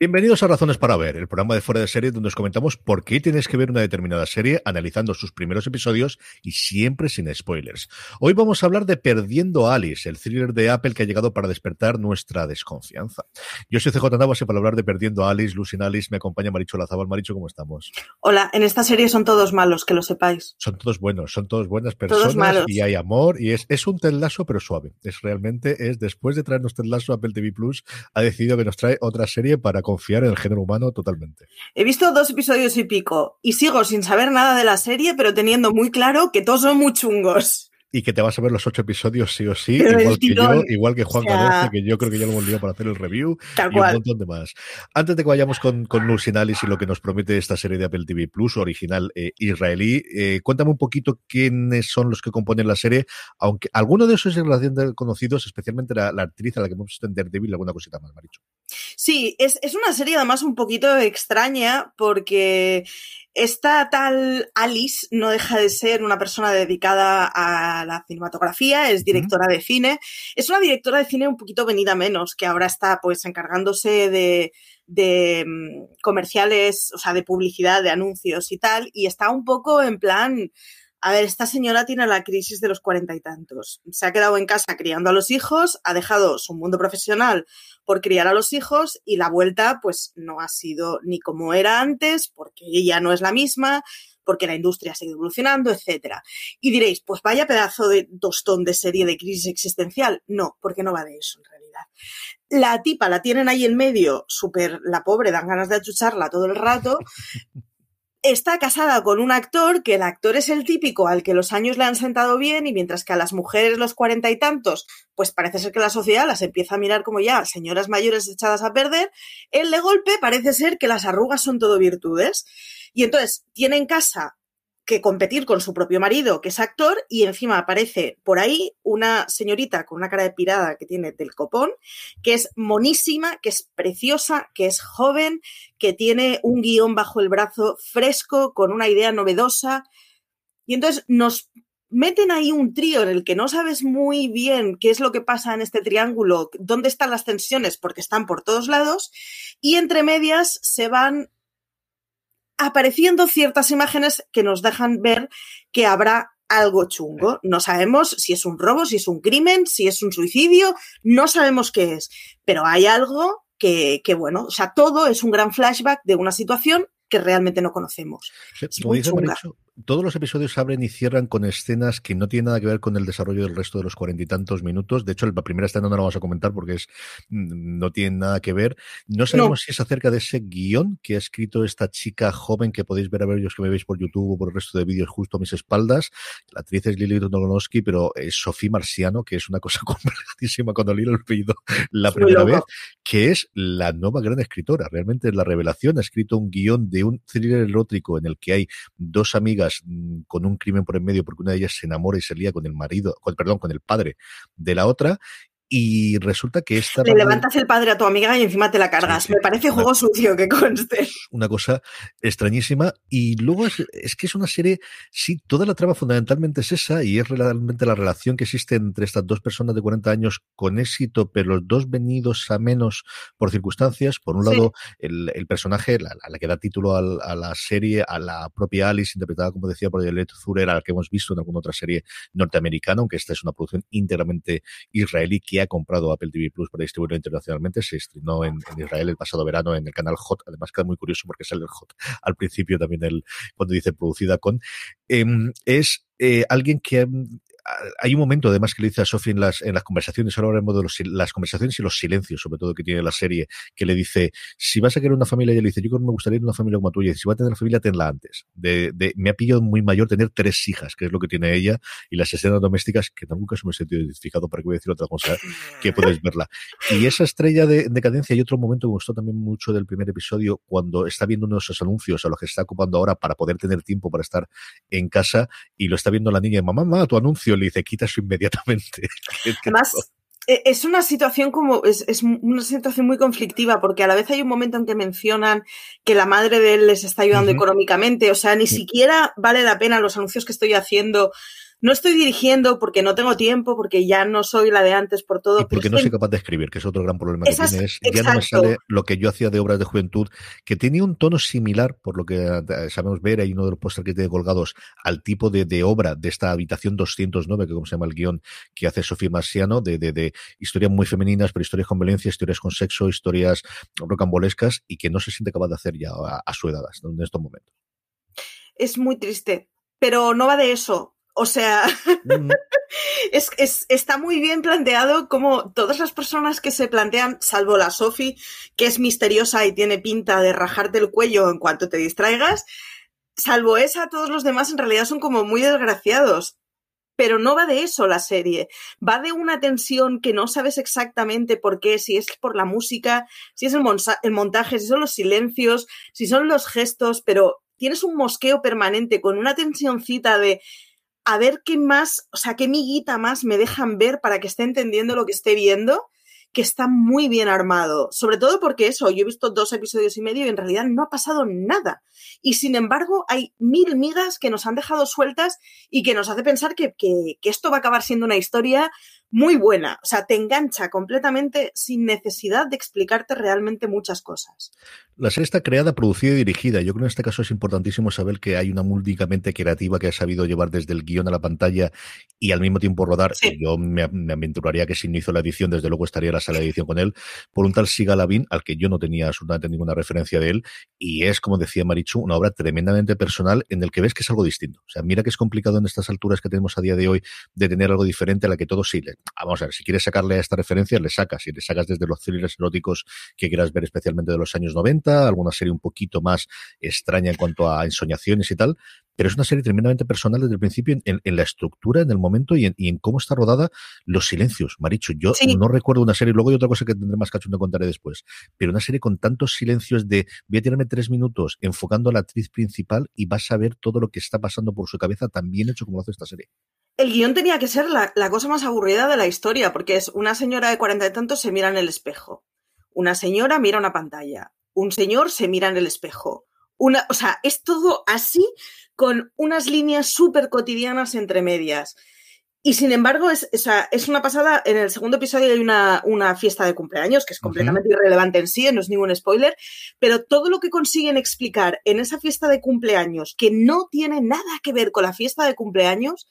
Bienvenidos a Razones para Ver, el programa de fuera de serie donde os comentamos por qué tienes que ver una determinada serie, analizando sus primeros episodios y siempre sin spoilers. Hoy vamos a hablar de Perdiendo a Alice, el thriller de Apple que ha llegado para despertar nuestra desconfianza. Yo soy CJ Navas y para hablar de Perdiendo a Alice, Lucy Alice, me acompaña Maricho Lazabal. Maricho, ¿cómo estamos? Hola, en esta serie son todos malos, que lo sepáis. Son todos buenos, son todos buenas personas y hay amor y es, es un telazo pero suave. Es realmente, es después de traernos Ted Apple TV Plus ha decidido que nos trae otra serie para confiar en el género humano totalmente. He visto dos episodios y pico y sigo sin saber nada de la serie, pero teniendo muy claro que todos son muy chungos y que te vas a ver los ocho episodios sí o sí, igual que yo, igual que Juan o que yo creo que ya lo hemos liado para hacer el review y un montón de más. Antes de que vayamos con, con y lo que nos promete esta serie de Apple TV Plus, original eh, israelí, eh, cuéntame un poquito quiénes son los que componen la serie, aunque alguno de esos es relación de conocidos, especialmente la, actriz a la que hemos visto en Daredevil, alguna cosita más, Maricho. Sí, es, es una serie además un poquito extraña porque esta tal Alice no deja de ser una persona dedicada a la cinematografía, es directora de cine. Es una directora de cine un poquito venida menos, que ahora está pues encargándose de, de mm, comerciales, o sea, de publicidad, de anuncios y tal, y está un poco en plan, a ver, esta señora tiene la crisis de los cuarenta y tantos. Se ha quedado en casa criando a los hijos, ha dejado su mundo profesional por criar a los hijos y la vuelta pues no ha sido ni como era antes, porque ella no es la misma, porque la industria sigue evolucionando, etcétera. Y diréis, pues vaya pedazo de tostón de serie de crisis existencial. No, porque no va de eso en realidad. La tipa la tienen ahí en medio, súper, la pobre, dan ganas de achucharla todo el rato, está casada con un actor que el actor es el típico al que los años le han sentado bien y mientras que a las mujeres los cuarenta y tantos, pues parece ser que la sociedad las empieza a mirar como ya señoras mayores echadas a perder, él de golpe parece ser que las arrugas son todo virtudes. Y entonces tiene en casa que competir con su propio marido, que es actor, y encima aparece por ahí una señorita con una cara de pirada que tiene del copón, que es monísima, que es preciosa, que es joven, que tiene un guion bajo el brazo fresco, con una idea novedosa. Y entonces nos meten ahí un trío en el que no sabes muy bien qué es lo que pasa en este triángulo, dónde están las tensiones, porque están por todos lados, y entre medias se van apareciendo ciertas imágenes que nos dejan ver que habrá algo chungo. No sabemos si es un robo, si es un crimen, si es un suicidio, no sabemos qué es, pero hay algo que, que bueno, o sea, todo es un gran flashback de una situación que realmente no conocemos. Todos los episodios abren y cierran con escenas que no tienen nada que ver con el desarrollo del resto de los cuarenta y tantos minutos. De hecho, la primera escena no la vamos a comentar porque es mm, no tiene nada que ver. No sabemos si es acerca de ese guion que ha escrito esta chica joven que podéis ver a ver los que me veis por YouTube o por el resto de vídeos justo a mis espaldas. La actriz es Lili Donogowski, pero es Sofía Marciano, que es una cosa complicadísima cuando leí el apellido la primera vez, que es la nueva gran escritora. Realmente es la revelación. Ha escrito un guion de un thriller erótico en el que hay dos amigas mm, con un crimen por en medio porque una de ellas se enamora y se lía con el marido, con, perdón, con el padre de la otra y resulta que esta. Le levantas el padre a tu amiga y encima te la cargas. Me parece juego sucio que conste. Una cosa extrañísima. Y luego es, que es una serie. Sí, toda la trama fundamentalmente es esa y es realmente la relación que existe entre estas dos personas de 40 años con éxito, pero los dos venidos a menos por circunstancias. Por un lado, el, personaje, la, la, que da título a, la serie, a la propia Alice, interpretada, como decía, por Violet Zurer, a la que hemos visto en alguna otra serie norteamericana, aunque esta es una producción íntegramente israelí ha comprado Apple TV Plus para distribuirlo internacionalmente. Se estrenó en, Israel el pasado verano en el canal Hot. Además, queda muy curioso porque sale el Hot al principio también el, cuando dice producida con. Em, es eh, alguien que hay un momento además que le dice a Sophie en las, en las conversaciones, ahora hablamos de los, las conversaciones y los silencios, sobre todo que tiene la serie, que le dice, si vas a querer una familia, ella le dice, yo creo que me gustaría tener una familia como tuya, y si va a tener una familia, tenla antes. De, de, me ha pillado muy mayor tener tres hijas, que es lo que tiene ella, y las escenas domésticas, que nunca se me he sentido identificado, para que voy a decir otra cosa, que puedes verla. Y esa estrella de, de cadencia, hay otro momento que me gustó también mucho del primer episodio, cuando está viendo uno de esos anuncios a los que está ocupando ahora para poder tener tiempo para estar en casa, y lo está viendo la niña, mamá, mamá, tu anuncio, le dice, quita su inmediatamente. Además, e, es una situación como, es, es, una situación muy conflictiva, porque a la vez hay un momento en que mencionan que la madre de él les está ayudando económicamente, o sea, ni siquiera vale la pena los anuncios que estoy haciendo no estoy dirigiendo porque no tengo tiempo, porque ya no soy la de antes por todo. Y porque no soy capaz de escribir, que es otro gran problema que tiene. Es, ya no me sale lo que yo hacía de obras de juventud, que tenía un tono similar, por lo que eh, sabemos ver, hay uno de los pósteres que tiene colgados al tipo de, de, obra de esta habitación 209, que como se llama el guion que hace Sofía Marciano, de, de, de historias muy femeninas, pero historias con violencia, historias con sexo, historias rocambolescas, y que no se siente capaz de hacer ya a, su edad, en estos momentos. Es muy triste, pero no va de eso o sea, mm. es, es, está muy bien planteado como todas las personas que se plantean, salvo la Sophie, que es misteriosa y tiene pinta de rajarte el cuello en cuanto te distraigas, salvo esa, todos los demás en realidad son como muy desgraciados. Pero no va de eso la serie, va de una tensión que no sabes exactamente por qué, si es por la música, si es el, el montaje, si son los silencios, si son los gestos, pero tienes un mosqueo permanente con una tensioncita de a ver qué más, o sea, qué miguita más me dejan ver para que esté entendiendo lo que esté viendo, que está muy bien armado. Sobre todo porque eso, yo he visto dos episodios y medio y en realidad no ha pasado nada. Y sin embargo, hay mil migas que nos han dejado sueltas y que nos hace pensar que, que, que esto va a acabar siendo una historia muy buena. O sea, te engancha completamente sin necesidad de explicarte realmente muchas cosas. La serie está creada, producida y dirigida. Yo creo que en este caso es importantísimo saber que hay una múlticamente creativa que ha sabido llevar desde el guion a la pantalla y al mismo tiempo rodar. Yo me, aventuraría que si no hizo la edición, desde luego estaría en la sala de edición con él, por un tal Siga Lavin, al que yo no tenía absolutamente ninguna referencia de él. Y es, como decía Marichu, una obra tremendamente personal en el que ves que es algo distinto. O sea, mira que es complicado en estas alturas que tenemos a día de hoy de tener algo diferente a la que todos sí. Vamos a ver, si quieres sacarle a esta referencia, le sacas. Y le sacas desde los thrillers eróticos que quieras ver especialmente de los años 90 alguna serie un poquito más extraña en cuanto a ensoñaciones y tal, pero es una serie tremendamente personal desde el principio en, la estructura, en el momento y en, cómo está rodada los silencios. Maricho, yo no recuerdo una serie, luego hay otra cosa que tendré más cacho, te contaré después, pero una serie con tantos silencios de voy a tirarme tres minutos enfocando a la actriz principal y vas a ver todo lo que está pasando por su cabeza tan bien hecho como lo hace esta serie. El guion tenía que ser la, la cosa más aburrida de la historia, porque es una señora de cuarenta y tantos se mira en el espejo. Una señora mira una pantalla un señor se mira en el espejo. Una, o sea, es todo así con unas líneas súper cotidianas entre medias. Y sin embargo, es, o sea, es una pasada. En el segundo episodio hay una, una fiesta de cumpleaños que es completamente irrelevante en sí, no es ningún spoiler, pero todo lo que consiguen explicar en esa fiesta de cumpleaños, que no tiene nada que ver con la fiesta de cumpleaños,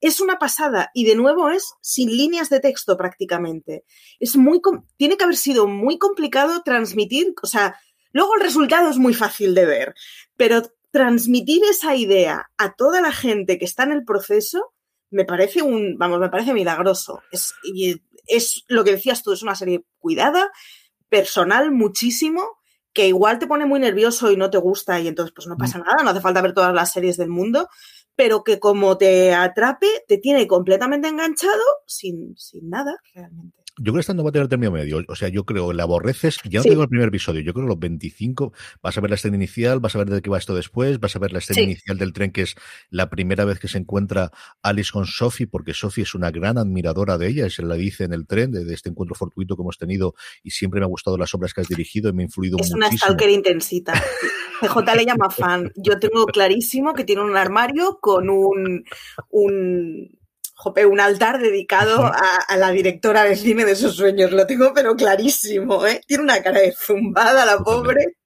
es una pasada y de nuevo es sin líneas de texto prácticamente. Es muy tiene que haber sido muy complicado transmitir, o sea, luego el resultado es muy fácil de ver, pero transmitir esa idea a toda la gente que está en el proceso me parece un, vamos, me parece milagroso. Es, es lo que decías tú, es una serie cuidada, personal muchísimo, que igual te pone muy nervioso y no te gusta y entonces pues no pasa mm. nada, no hace falta ver todas las series del mundo, pero que como te atrape, te tiene completamente enganchado sin, sin nada realmente. Yo creo que esta no va a tener término medio. O sea, yo creo que la aborreces. Ya no tengo el primer episodio. Yo creo que los 25 vas a ver la escena inicial, vas a ver de qué va esto después, vas a ver la escena inicial del tren, que es la primera vez que se encuentra Alice con Sophie, porque Sophie es una gran admiradora de ella. Se la dice en el tren de, este encuentro fortuito que hemos tenido y siempre me ha gustado las obras que has dirigido y me ha influido es muchísimo. Es una stalker intensita. CJ le llama fan. Yo tengo clarísimo que tiene un armario con un, un jope, un altar dedicado a, la directora del cine de sus sueños. Lo tengo pero clarísimo, ¿eh? Tiene una cara de zumbada la pobre.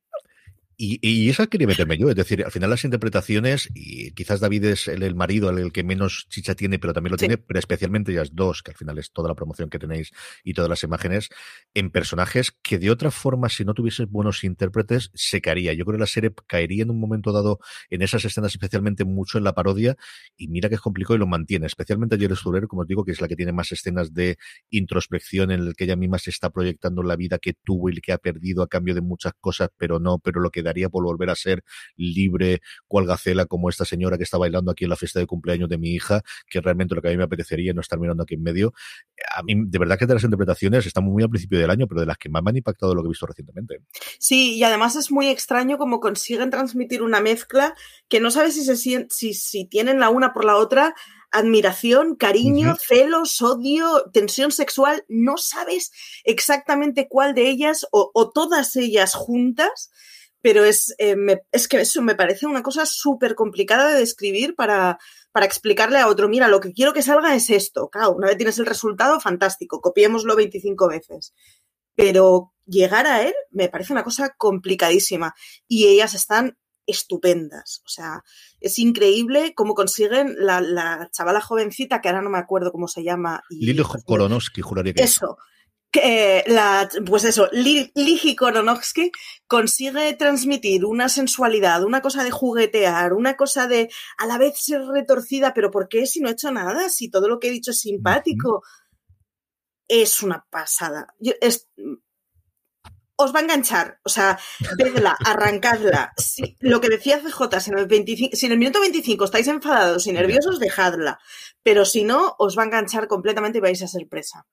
Y, y, esa quería meterme yo, es decir, al final las interpretaciones, y quizás David es el, marido, el, que menos chicha tiene, pero también lo tiene, pero especialmente ellas dos, que al final es toda la promoción que tenéis y todas las imágenes, en personajes que de otra forma, si no tuvieses buenos intérpretes, se caería. Yo creo que la serie caería en un momento dado en esas escenas, especialmente mucho en la parodia, y mira que es complicado y lo mantiene, especialmente ayer Surero, como os digo, que es la que tiene más escenas de introspección en el que ella misma se está proyectando la vida que tuvo y que ha perdido a cambio de muchas cosas, pero no, pero lo que daría por volver a ser libre, cual gacela, como esta señora que está bailando aquí en la fiesta de cumpleaños de mi hija, que realmente lo que a mí me apetecería no estar mirando aquí en medio. A mí, de verdad que de las interpretaciones estamos muy al principio del año, pero de las que más me han impactado lo que he visto recientemente. Sí, y además es muy extraño cómo consiguen transmitir una mezcla que no sabes si, se, si, si tienen la una por la otra admiración, cariño, celos, odio, tensión sexual, no sabes exactamente cuál de ellas o, o, todas ellas juntas pero es, eh, es que eso me parece una cosa súper complicada de describir para, para explicarle a otro, mira, lo que quiero que salga es esto. Claro, una vez tienes el resultado, fantástico, copiémoslo 25 veces. Pero llegar a él me parece una cosa complicadísima y ellas están estupendas. O sea, es increíble cómo consiguen la, la chavala jovencita, que ahora no me acuerdo cómo se llama. Y, Koronovsky, juraría que Eso. La, pues eso, Ligi Koronovsky consigue transmitir una sensualidad, una cosa de juguetear, una cosa de a la vez ser retorcida, pero ¿por qué si no he hecho nada? Si todo lo que he dicho es simpático. Es una pasada. es, os va a enganchar. O sea, vedla, arrancadla. Si, lo que decía CJ, si en, el 25, si en el minuto 25 estáis enfadados y nerviosos, dejadla. Pero si no, os va a enganchar completamente y vais a ser presa.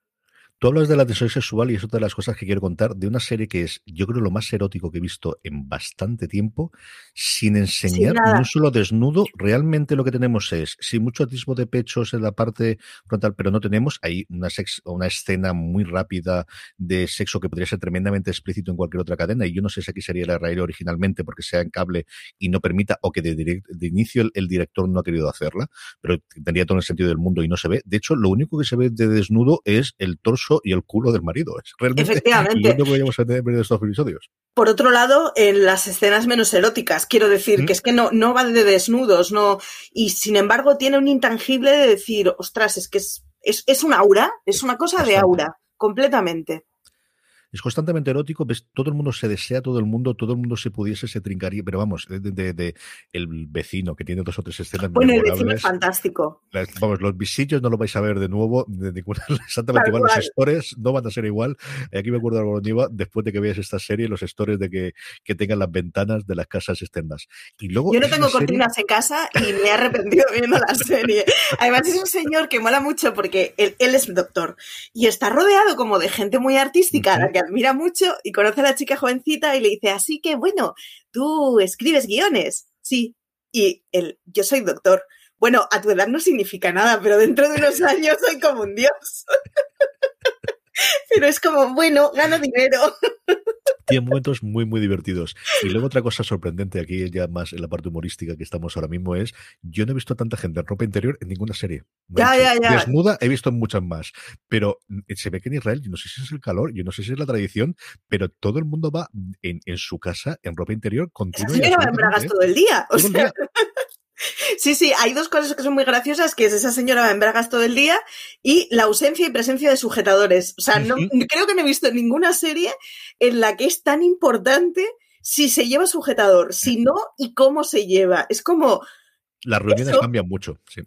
Tú hablas de la tensión sexual y es otra de las cosas que quiero contar de una serie que es, yo creo, lo más erótico que he visto en bastante tiempo, sin enseñar ni un solo desnudo. Realmente lo que tenemos es, sí, mucho atisbo de pechos en la parte frontal, pero no tenemos ahí una, sex, una escena muy rápida de sexo que podría ser tremendamente explícito en cualquier otra cadena. Y yo no sé si aquí sería la raíz originalmente porque sea en cable y no permita, o que de, de inicio el, director no ha querido hacerla, pero tendría todo el sentido del mundo y no se ve. De hecho, lo único que se ve de desnudo es el torso y el culo del marido. Es realmente Efectivamente. lo que a tener en estos episodios. Por otro lado, en las escenas menos eróticas, quiero decir, que es que no, no va de desnudos, no, y sin embargo tiene un intangible de decir, ostras, es que es, es, es un aura, es una cosa de aura, completamente es constantemente erótico, ves, todo el mundo se desea, todo el mundo, todo el mundo se pudiese, se trincaría, pero vamos, de, el vecino que tiene dos o tres escenas Bueno, el vecino es fantástico. vamos, los visillos no lo vais a ver de nuevo, de ninguna, exactamente igual, los stores no van a ser igual. Aquí me acuerdo de iba, después de que veas esta serie, los stores de que, que tengan las ventanas de las casas externas. Y luego Yo no tengo cortinas en casa y me he arrepentido viendo la serie. Además es un señor que mola mucho porque él, él es doctor y está rodeado como de gente muy artística, la que admira mucho y conoce a la chica jovencita y le dice, así que bueno, tú escribes guiones. Sí. Y él, yo soy doctor. Bueno, a tu edad no significa nada, pero dentro de unos años soy como un dios. pero es como, bueno, gano dinero. Tiene momentos muy, muy divertidos. Y luego otra cosa sorprendente aquí, ya más en la parte humorística que estamos ahora mismo, es yo no he visto tanta gente en ropa interior en ninguna serie. Ya, ya, ya. Desnuda he visto muchas más. Pero mm, se ve que en Israel, yo no sé si es el calor, yo no sé si es la tradición, pero todo el mundo va en, en su casa en ropa interior continua. Sí, en todo el día. O sea... Sí, sí, hay dos cosas que son muy graciosas, que es esa señora en bragas todo el día y la ausencia y presencia de sujetadores. O sea, no, creo que no he visto ninguna serie en la que es tan importante si se lleva sujetador, si no y cómo se lleva. Es como... Las reuniones cambian mucho, sí.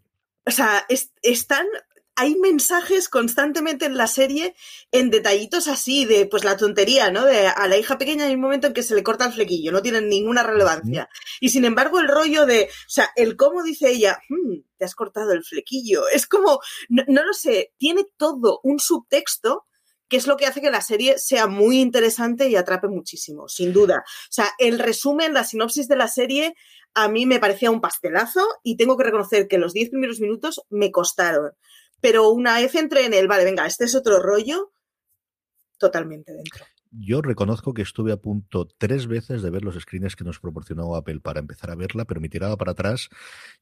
O sea, es, están hay mensajes constantemente en la serie en detallitos así de pues la tontería, ¿no? De a la hija pequeña hay un momento en que se le corta el flequillo, no tienen ninguna relevancia. Y sin embargo el rollo de, o sea, el cómo dice ella, hmm, te has cortado el flequillo, es como, no, lo sé, tiene todo un subtexto que es lo que hace que la serie sea muy interesante y atrape muchísimo, sin duda. O sea, el resumen, la sinopsis de la serie a mí me parecía un pastelazo y tengo que reconocer que los diez primeros minutos me costaron pero una vez entré en el, vale, venga, este es otro rollo, totalmente dentro. Yo reconozco que estuve a punto tres veces de ver los screens que nos proporcionó Apple para empezar a verla, pero me tiraba para atrás.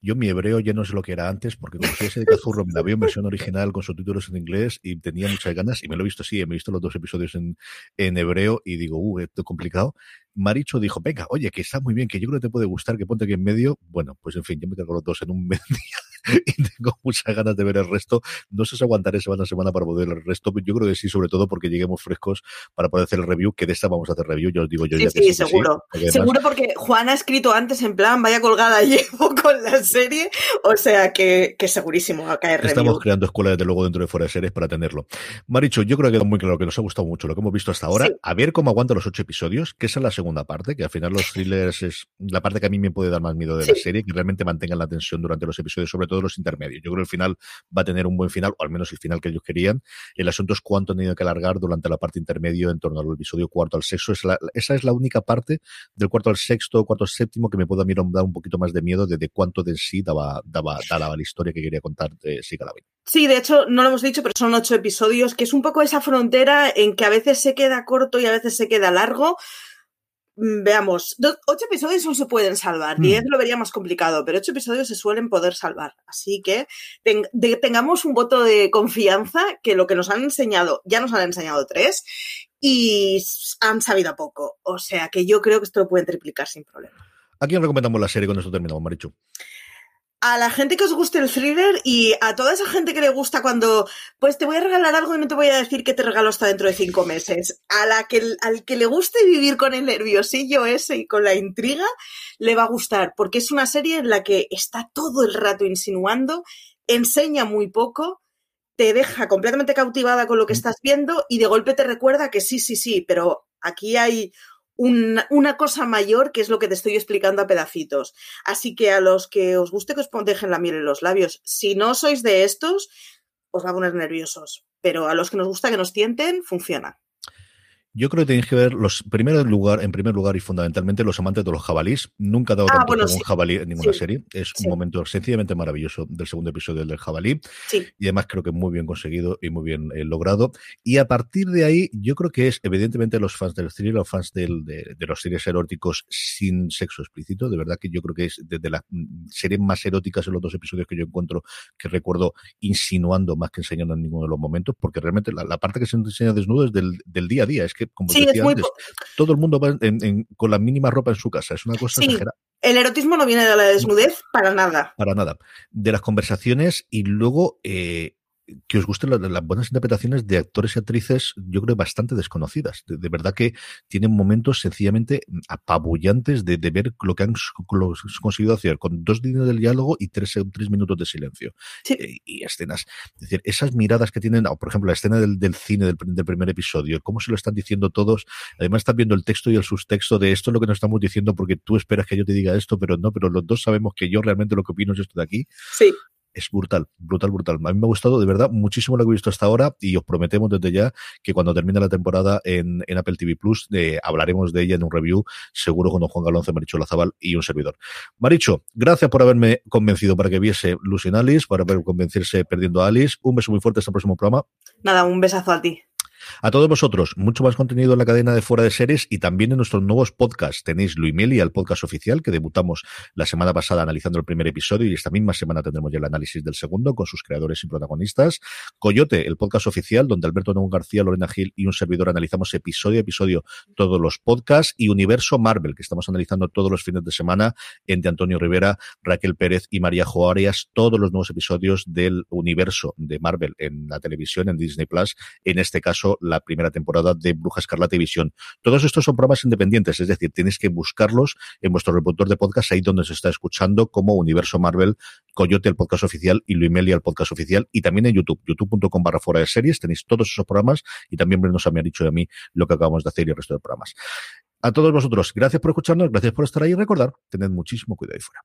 Yo mi hebreo ya no es lo que era antes, porque como soy ese de Cazurro, me la veo en versión original con subtítulos en inglés y tenía muchas ganas, y me lo he visto, sí, me he visto los dos episodios en, hebreo y digo, uh, esto es complicado. Maricho dijo, venga, oye, que está muy bien, que yo creo que te puede gustar, que ponte aquí en medio. Bueno, pues en fin, yo me cargo los dos en un medio y tengo muchas ganas de ver el resto. No sé si aguantaré semana a semana para poder ver el resto, pero yo creo que sí, sobre todo porque lleguemos frescos para poder hacer el review, que de esta vamos a hacer review, yo os digo yo sí, ya sí, seguro. seguro porque Juan ha escrito antes en plan, vaya colgada llevo con la serie, o sea que, que segurísimo va a caer review. Estamos creando escuelas desde luego dentro de fuera de series para tenerlo. Maricho, yo creo que queda muy claro que nos ha gustado mucho lo que hemos visto hasta ahora. A ver cómo aguanta los ocho episodios, que esa es la segunda parte, que al final los thrillers es la parte que a mí me puede dar más miedo de la serie, que realmente mantengan la tensión durante los episodios, sobre todo los intermedios. Yo creo que el final va a tener un buen final, o al menos el final que ellos querían. El asunto es cuánto han tenido que alargar durante la parte intermedio en torno al episodio cuarto al sexto. Esa es la única parte del cuarto al sexto, cuarto al séptimo que me puede a mí dar un poquito más de miedo de, cuánto de sí daba, daba, daba, la historia que quería contar de Sigalabin. Sí, de hecho, no lo hemos dicho, pero son ocho episodios, que es un poco esa frontera en que a veces se queda corto y a veces se queda largo veamos, ocho episodios no se pueden salvar, mm. diez lo vería más complicado, pero ocho episodios se suelen poder salvar. Así que tengamos un voto de confianza que lo que nos han enseñado, ya nos han enseñado tres y han sabido poco. O sea que yo creo que esto lo pueden triplicar sin problema. ¿A quién recomendamos la serie cuando esto terminamos, Marichu? A la gente que os guste el thriller y a toda esa gente que le gusta cuando, pues te voy a regalar algo y no te voy a decir que te regalo hasta dentro de cinco meses. A la que, al que le guste vivir con el nerviosillo ese y con la intriga, le va a gustar, porque es una serie en la que está todo el rato insinuando, enseña muy poco, te deja completamente cautivada con lo que estás viendo y de golpe te recuerda que sí, sí, sí, pero aquí hay una, cosa mayor que es lo que te estoy explicando a pedacitos. Así que a los que os guste que os dejen la miel en los labios, si no sois de estos, os va a poner nerviosos. Pero a los que nos gusta que nos tienten, funciona. Yo creo que tenéis que ver los primeros lugar, en primer lugar y fundamentalmente los amantes de los jabalís. Nunca he dado ah, tanto un jabalí en ninguna serie. Es un momento sencillamente maravilloso del segundo episodio del jabalí. Y además creo que muy bien conseguido y muy bien eh, logrado. Y a partir de ahí, yo creo que es evidentemente los fans del thriller, los fans del, de, los series eróticos sin sexo explícito. De verdad que yo creo que es de, las mm, series más eróticas en los dos episodios que yo encuentro que recuerdo insinuando más que enseñando en ninguno de los momentos, porque realmente la, parte que se enseña desnudo es del, del día a día. Es que como decía antes, todo el mundo va con la mínima ropa en su casa. Es una cosa exagerada. El erotismo no viene de la desnudez para nada. Para nada. De las conversaciones y luego eh, que os gusten las, buenas interpretaciones de actores y actrices, yo creo, bastante desconocidas. De, verdad que tienen momentos sencillamente apabullantes de, ver lo que han conseguido hacer con dos líneas del diálogo y tres, tres minutos de silencio. Eh, y escenas. Es decir, esas miradas que tienen, por ejemplo, la escena del, cine del, primer episodio, cómo se lo están diciendo todos. Además, están viendo el texto y el subtexto de esto es lo que nos estamos diciendo porque tú esperas que yo te diga esto, pero no, pero los dos sabemos que yo realmente lo que opino es esto de aquí. Sí es brutal, brutal, brutal. A mí me ha gustado de verdad muchísimo lo que he visto hasta ahora y os prometemos desde ya que cuando termine la temporada en, Apple TV Plus eh, hablaremos de ella en un review, seguro con don Juan Galonce, Maricho Lazabal y un servidor. Maricho, gracias por haberme convencido para que viese Lucy Alice, para ver convencerse perdiendo a Alice. Un beso muy fuerte hasta el próximo programa. Nada, un besazo a ti. A todos vosotros, mucho más contenido en la cadena de Fuera de Series y también en nuestros nuevos podcasts. Tenéis Luimeli, el podcast oficial, que debutamos la semana pasada analizando el primer episodio y esta misma semana tendremos ya el análisis del segundo con sus creadores y protagonistas. Coyote, el podcast oficial, donde Alberto Nón García, Lorena Gil y un servidor analizamos episodio a episodio todos los podcasts. Y Universo Marvel, que estamos analizando todos los fines de semana entre Antonio Rivera, Raquel Pérez y María Joarias, todos los nuevos episodios del universo de Marvel en la televisión, en Disney Plus. En este caso, la primera temporada de Bruja Escarlata Visión. Todos estos son programas independientes, es decir, tienes que buscarlos en vuestro reproductor de podcast, ahí donde se está escuchando, como Universo Marvel, Coyote, el podcast oficial, y Luimelia, el podcast oficial, y también en YouTube, youtube.com barra fuera de series, tenéis todos esos programas, y también nos ha dicho de mí lo que acabamos de hacer y el resto de programas. A todos vosotros, gracias por escucharnos, gracias por estar ahí y recordar, tened muchísimo cuidado ahí fuera.